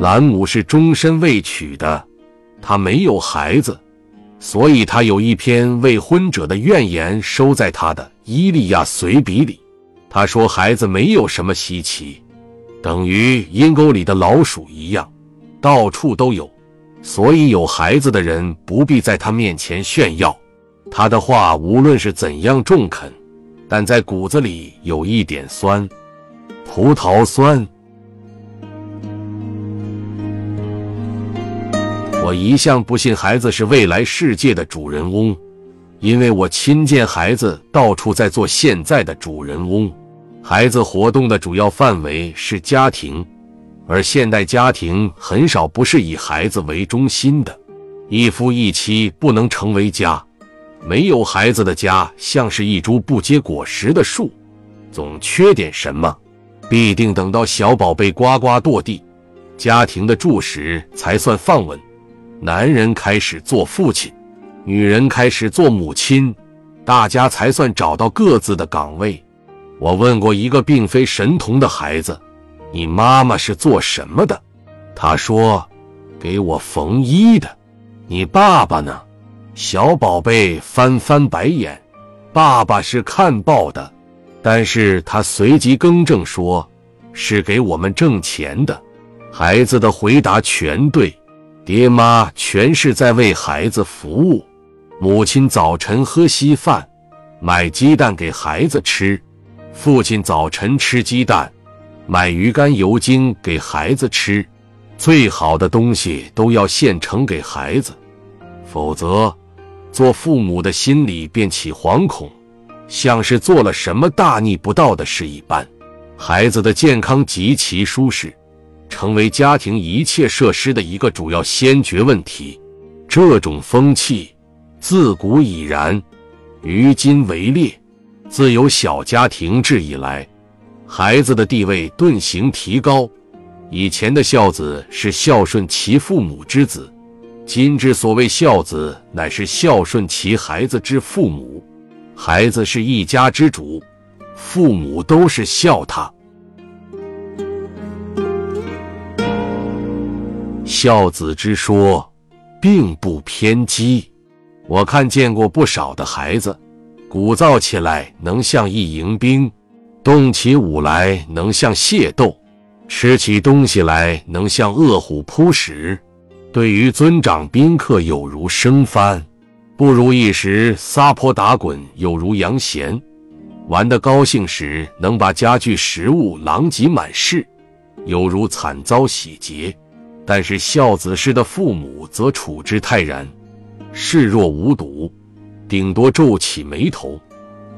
兰姆是终身未娶的，他没有孩子，所以他有一篇未婚者的怨言收在他的《伊利亚随笔》里。他说：“孩子没有什么稀奇，等于阴沟里的老鼠一样，到处都有。所以有孩子的人不必在他面前炫耀。他的话无论是怎样中肯，但在骨子里有一点酸，葡萄酸。”我一向不信孩子是未来世界的主人翁，因为我亲见孩子到处在做现在的主人翁。孩子活动的主要范围是家庭，而现代家庭很少不是以孩子为中心的。一夫一妻不能成为家，没有孩子的家像是一株不结果实的树，总缺点什么，必定等到小宝贝呱呱堕地，家庭的柱石才算放稳。男人开始做父亲，女人开始做母亲，大家才算找到各自的岗位。我问过一个并非神童的孩子：“你妈妈是做什么的？”他说：“给我缝衣的。”你爸爸呢？小宝贝翻翻白眼：“爸爸是看报的。”但是他随即更正说：“是给我们挣钱的。”孩子的回答全对。爹妈全是在为孩子服务。母亲早晨喝稀饭，买鸡蛋给孩子吃；父亲早晨吃鸡蛋，买鱼肝油精给孩子吃。最好的东西都要现成给孩子，否则，做父母的心里便起惶恐，像是做了什么大逆不道的事一般。孩子的健康极其舒适。成为家庭一切设施的一个主要先决问题。这种风气自古已然，于今为烈。自有小家庭制以来，孩子的地位顿行提高。以前的孝子是孝顺其父母之子，今之所谓孝子，乃是孝顺其孩子之父母。孩子是一家之主，父母都是孝他。孝子之说，并不偏激。我看见过不少的孩子，鼓噪起来能像一迎宾，动起舞来能像械斗，吃起东西来能像饿虎扑食。对于尊长宾客，有如生番；不如意时撒泼打滚，有如杨贤。玩得高兴时，能把家具食物狼藉满室，有如惨遭洗劫。但是孝子式的父母则处之泰然，视若无睹，顶多皱起眉头，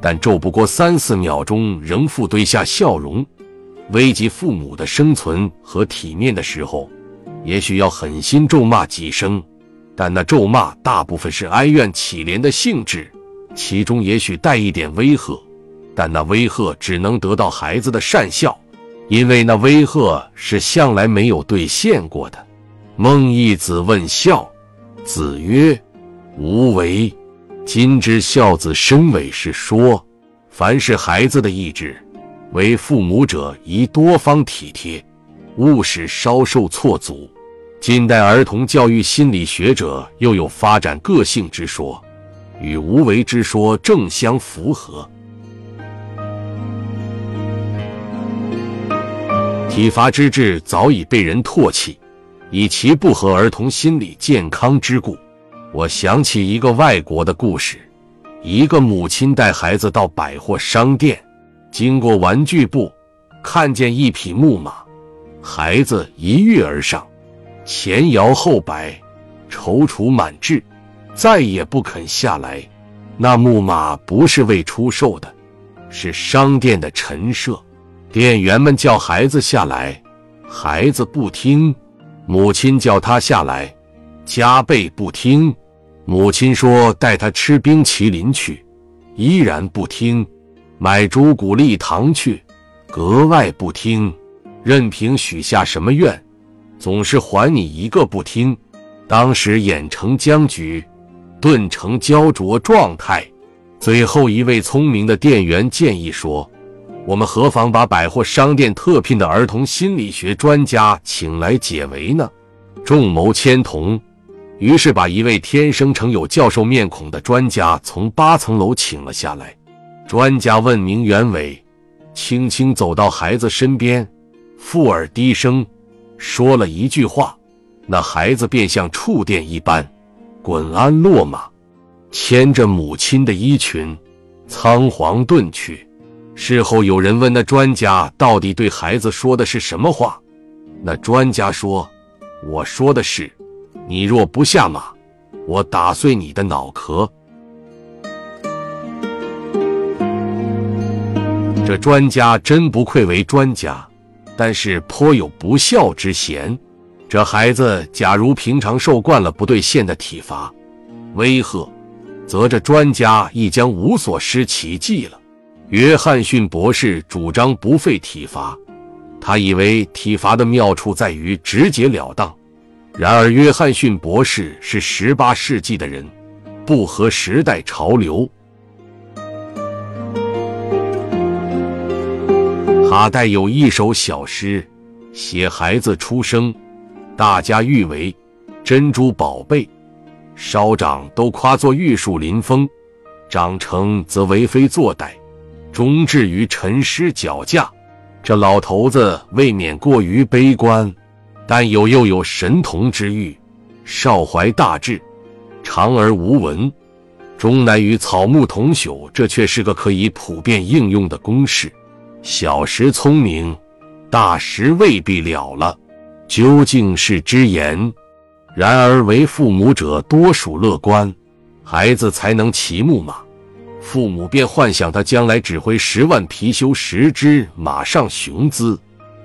但皱不过三四秒钟，仍复堆下笑容。危及父母的生存和体面的时候，也许要狠心咒骂几声，但那咒骂大部分是哀怨乞怜的性质，其中也许带一点威吓，但那威吓只能得到孩子的善笑。因为那威吓是向来没有兑现过的。孟义子问孝，子曰：“无为。”今之孝子身为是说，凡是孩子的意志，为父母者宜多方体贴，勿使稍受错阻。近代儿童教育心理学者又有发展个性之说，与无为之说正相符合。体罚之治早已被人唾弃，以其不合儿童心理健康之故。我想起一个外国的故事：一个母亲带孩子到百货商店，经过玩具部，看见一匹木马，孩子一跃而上，前摇后摆，踌躇满志，再也不肯下来。那木马不是为出售的，是商店的陈设。店员们叫孩子下来，孩子不听；母亲叫他下来，加倍不听。母亲说带他吃冰淇淋去，依然不听；买朱古力糖去，格外不听。任凭许下什么愿，总是还你一个不听。当时演成僵局，顿成焦灼状态。最后一位聪明的店员建议说。我们何妨把百货商店特聘的儿童心理学专家请来解围呢？众谋千同，于是把一位天生成有教授面孔的专家从八层楼请了下来。专家问明原委，轻轻走到孩子身边，附耳低声说了一句话，那孩子便像触电一般，滚鞍落马，牵着母亲的衣裙，仓皇遁去。事后有人问那专家到底对孩子说的是什么话，那专家说：“我说的是，你若不下马，我打碎你的脑壳。”这专家真不愧为专家，但是颇有不孝之嫌。这孩子假如平常受惯了不对线的体罚、威吓，则这专家亦将无所施其技了。约翰逊博士主张不费体罚，他以为体罚的妙处在于直截了当。然而，约翰逊博士是十八世纪的人，不合时代潮流。他带有一首小诗，写孩子出生，大家誉为珍珠宝贝，稍长都夸作玉树临风，长成则为非作歹。终至于沉尸脚架，这老头子未免过于悲观，但有又有神童之誉，少怀大志，长而无闻，终乃与草木同朽。这却是个可以普遍应用的公式。小时聪明，大时未必了了，究竟是之言。然而为父母者多属乐观，孩子才能骑木马。父母便幻想他将来指挥十万貔貅十只马上雄姿，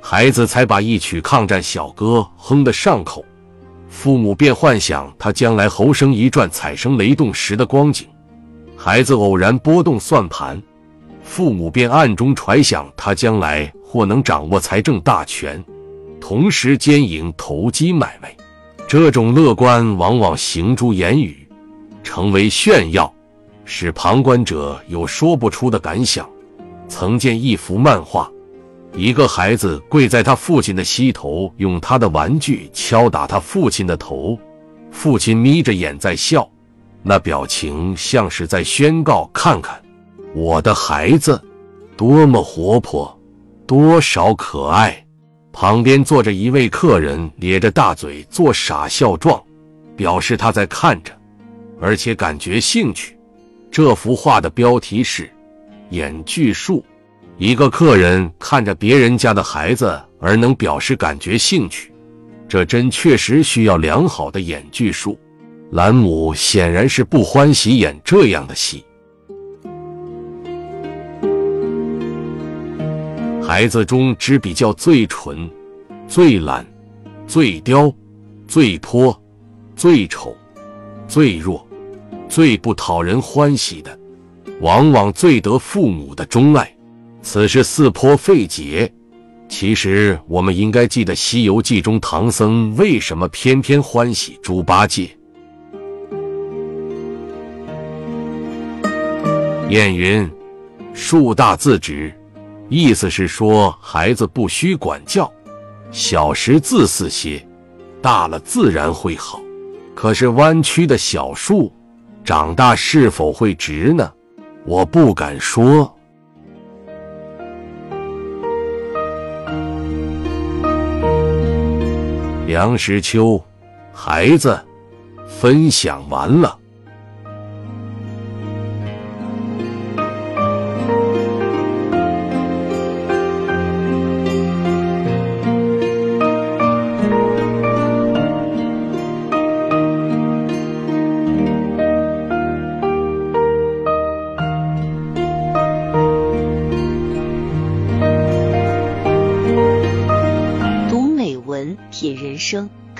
孩子才把一曲抗战小歌哼得上口。父母便幻想他将来喉声一转，彩声雷动时的光景。孩子偶然拨动算盘，父母便暗中揣想他将来或能掌握财政大权，同时兼营投机买卖。这种乐观往往行诸言语，成为炫耀。使旁观者有说不出的感想。曾见一幅漫画，一个孩子跪在他父亲的膝头，用他的玩具敲打他父亲的头，父亲眯着眼在笑，那表情像是在宣告：“看看我的孩子，多么活泼，多少可爱。”旁边坐着一位客人，咧着大嘴做傻笑状，表示他在看着，而且感觉兴趣。这幅画的标题是“演剧术”。一个客人看着别人家的孩子而能表示感觉兴趣，这真确实需要良好的演剧术。兰姆显然是不欢喜演这样的戏。孩子中只比较最蠢、最懒、最刁、最泼、最丑、最弱。最不讨人欢喜的，往往最得父母的钟爱，此事似颇费解。其实，我们应该记得《西游记》中唐僧为什么偏偏欢喜猪八戒。谚云：“树大自直”，意思是说孩子不需管教，小时自私些，大了自然会好。可是弯曲的小树。长大是否会直呢？我不敢说。梁实秋，孩子，分享完了。